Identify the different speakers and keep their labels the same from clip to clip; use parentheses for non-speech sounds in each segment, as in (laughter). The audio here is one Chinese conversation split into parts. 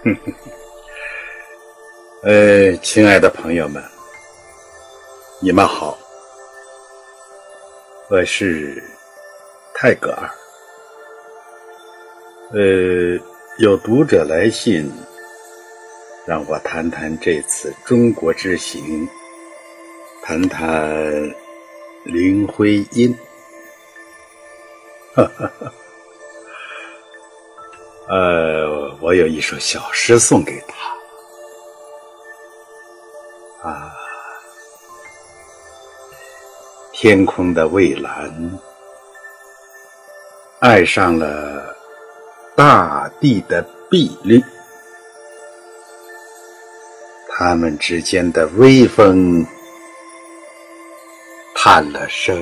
Speaker 1: (laughs)
Speaker 2: 呃，亲爱的朋友们，你们好，我是泰戈尔。呃，有读者来信，让我谈谈这次中国之行，谈谈林徽因。哈哈哈。呃，我有一首小诗送给他。啊，天空的蔚蓝，爱上了大地的碧绿，他们之间的微风叹了声。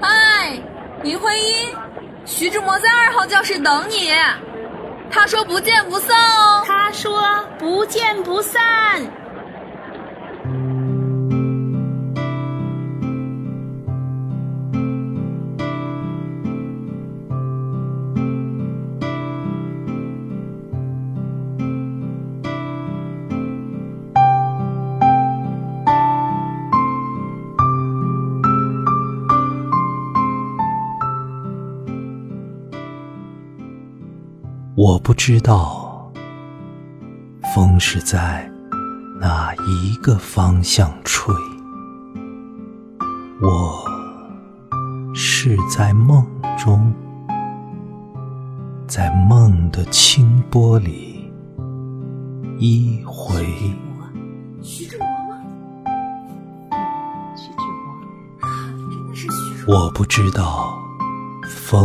Speaker 3: 嗨林徽因徐志摩在二号教室等你，他说不见不散哦。
Speaker 4: 他说不见不散。
Speaker 5: 我不知道，风是在哪一个方向吹。我是在梦中，在梦的清波里一回。我不知道，风。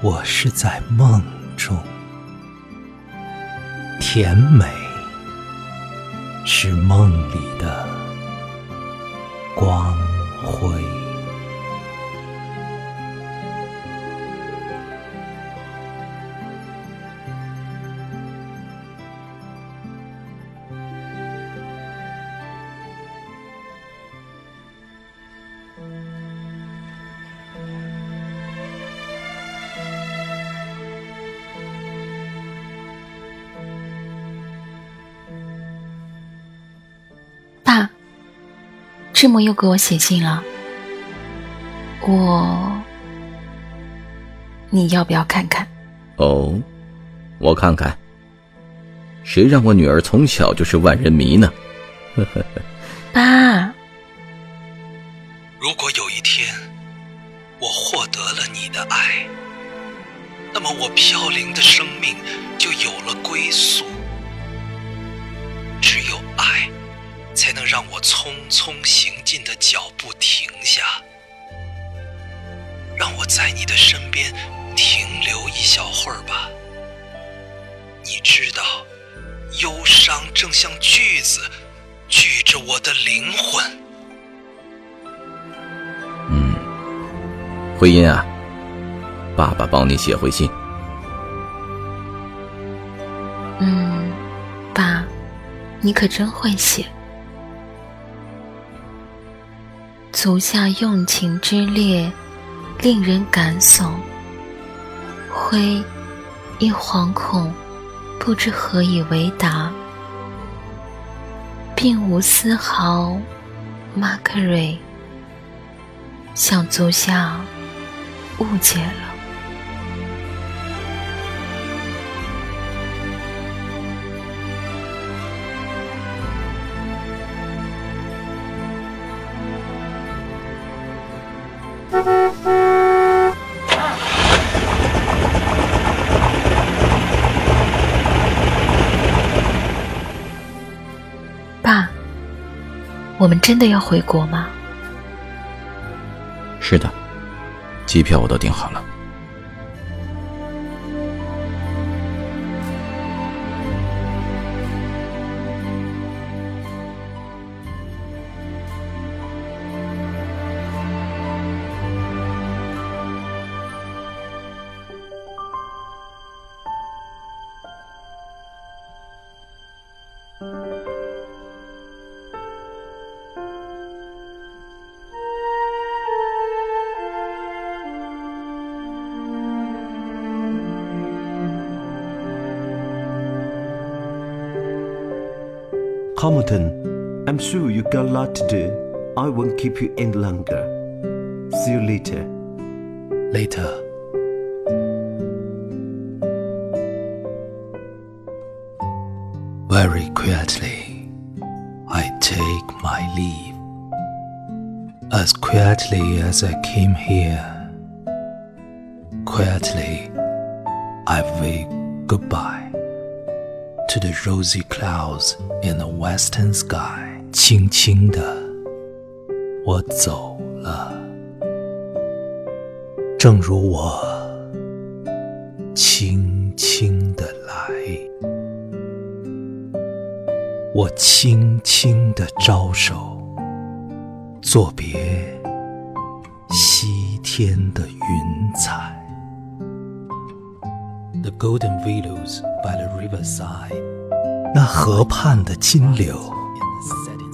Speaker 5: 我是在梦中，甜美是梦里的光辉。
Speaker 6: 志摩又给我写信了，我，你要不要看看？
Speaker 7: 哦，我看看。谁让我女儿从小就是万人迷呢？(laughs)
Speaker 6: 爸，
Speaker 5: 在你的身边停留一小会儿吧。你知道，忧伤正像锯子锯着我的灵魂。
Speaker 7: 嗯，慧音啊，爸爸帮你写回信。
Speaker 6: 嗯，爸，你可真会写。足下用情之烈，令人感悚。灰一惶恐，不知何以为答，并无丝毫。马克瑞，向足下误解了。我们真的要回国吗？
Speaker 7: 是的，机票我都订好了。
Speaker 8: Hamilton, I'm sure you got a lot to do. I won't keep you any longer. See you later.
Speaker 5: Later. Very quietly, I take my leave. As quietly as I came here, quietly, I wave goodbye to the rosy clouds in the western sky. 轻轻的，我走了。正如我轻轻的来，我轻轻的招手，作别西天的云彩。Golden willows by the riverside，那河畔的金柳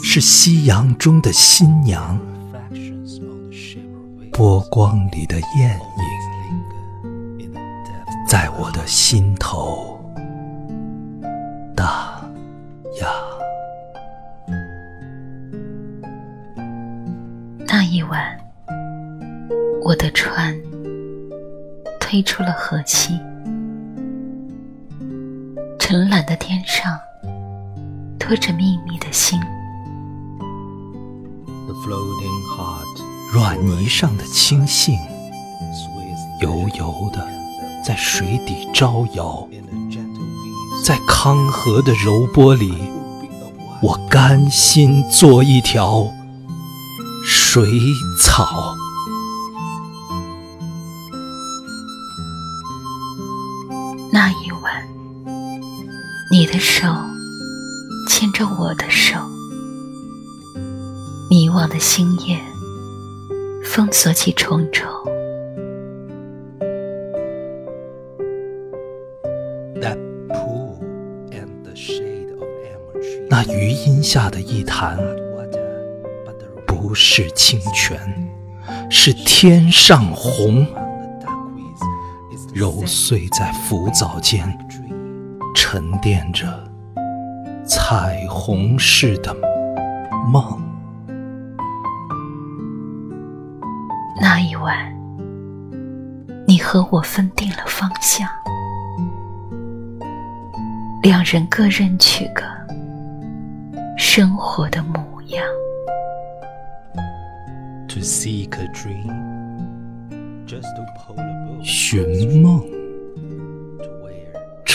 Speaker 5: 是夕阳中的新娘。波光里的艳影，在我的心头荡漾。
Speaker 6: 那一晚，我的船推出了河西，沉蓝的天上托着秘密的星。
Speaker 5: The floating heart，软泥上的青荇，油油的在水底招摇，在康河的柔波里，我甘心做一条水草。
Speaker 6: 的手牵着我的手，迷惘的星夜封锁起重重。
Speaker 5: That pool and the shade of 那余荫下的一潭，不是清泉，是天上虹。揉碎在浮藻间，沉淀着彩虹似的梦。
Speaker 6: 那一晚，你和我分定了方向，两人各任取个生活的模样。
Speaker 5: To seek a dream, just to pull a boat. 寻梦，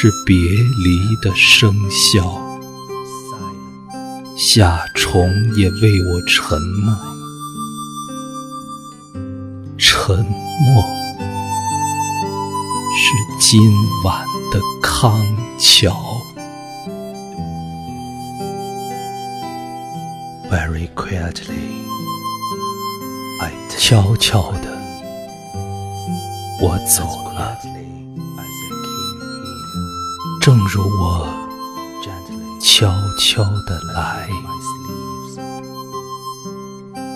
Speaker 5: 是别离的笙箫。夏虫也为我沉默，沉默是今晚的康桥。Very quietly，悄悄的，我走了，正如我。悄悄地来，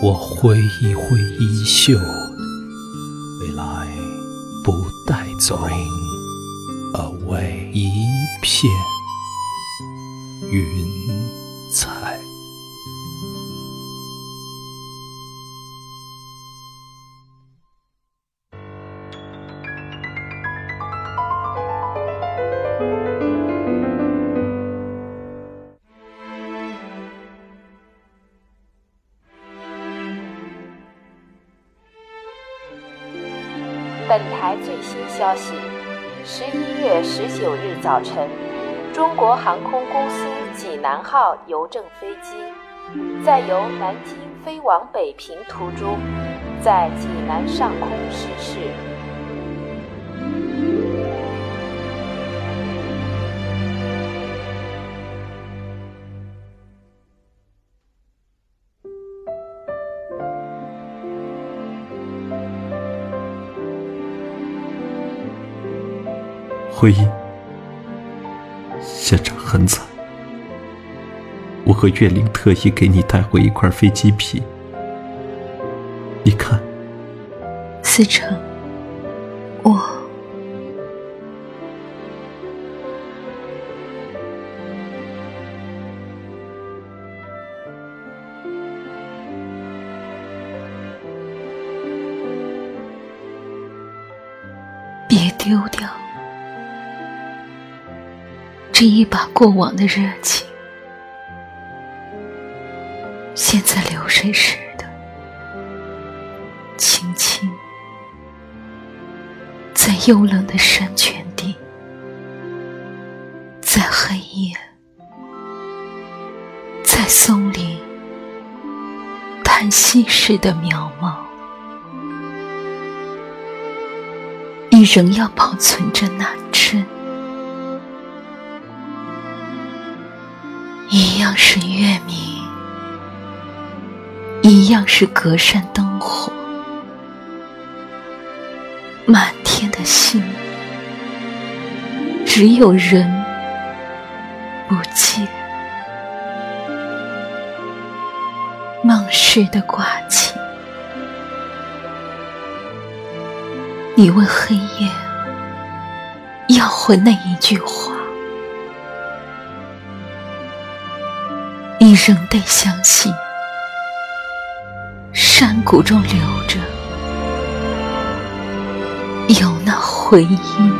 Speaker 5: 我挥一挥衣袖，未来不带走一片云
Speaker 9: 本台最新消息：十一月十九日早晨，中国航空公司济南号邮政飞机在由南京飞往北平途中，在济南上空失事。
Speaker 8: 回音，现场很惨。我和岳灵特意给你带回一块飞机皮，你看。
Speaker 6: 思成，我别丢掉。是一把过往的热情，现在流水似的，轻轻在幽冷的山泉底，在黑夜，在松林叹息似的渺茫，你仍要保存着那一样是月明，一样是隔山灯火，满天的星，只有人不见。梦似的挂起，你问黑夜要回那一句话。你仍得相信，山谷中留着有那回音。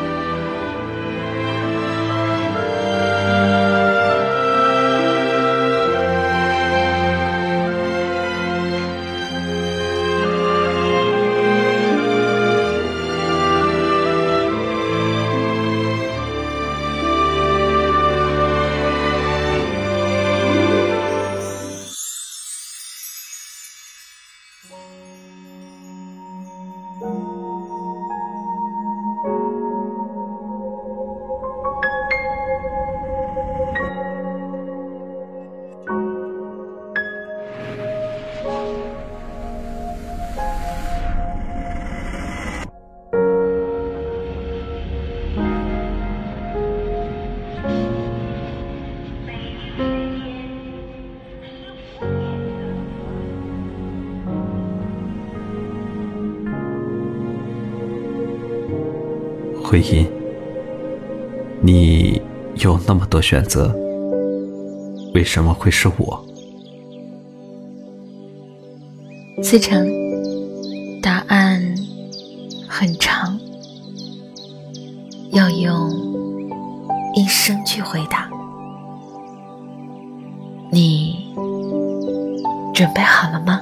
Speaker 8: 回音，你有那么多选择，为什么会是我？
Speaker 6: 思成，答案很长，要用一生去回答。你准备好了吗？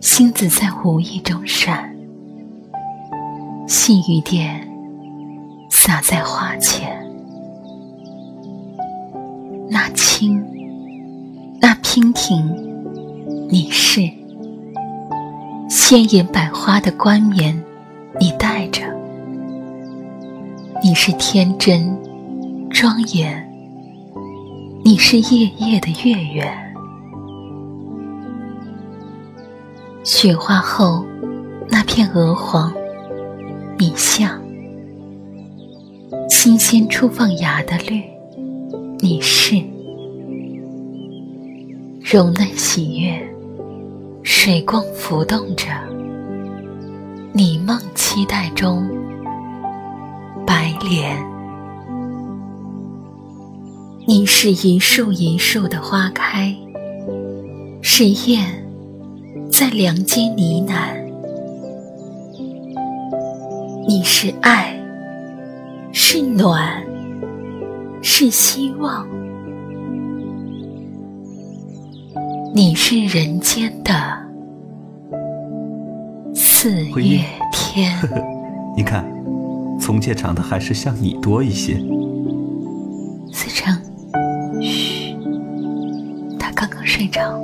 Speaker 6: 星子在无意中闪，细雨点洒在花前。那青，那娉婷，你是鲜艳百花的冠冕，你戴着。你是天真庄严，你是夜夜的月圆。雪化后，那片鹅黄，你像新鲜初放芽的绿，你是柔嫩喜悦，水光浮动着，你梦期待中白莲，你是一树一树的花开，是燕。在梁间呢喃，你是爱，是暖，是希望，你是人间的四月天。(laughs)
Speaker 8: 你看，从前长得还是像你多一些。
Speaker 6: 思成，嘘，他刚刚睡着。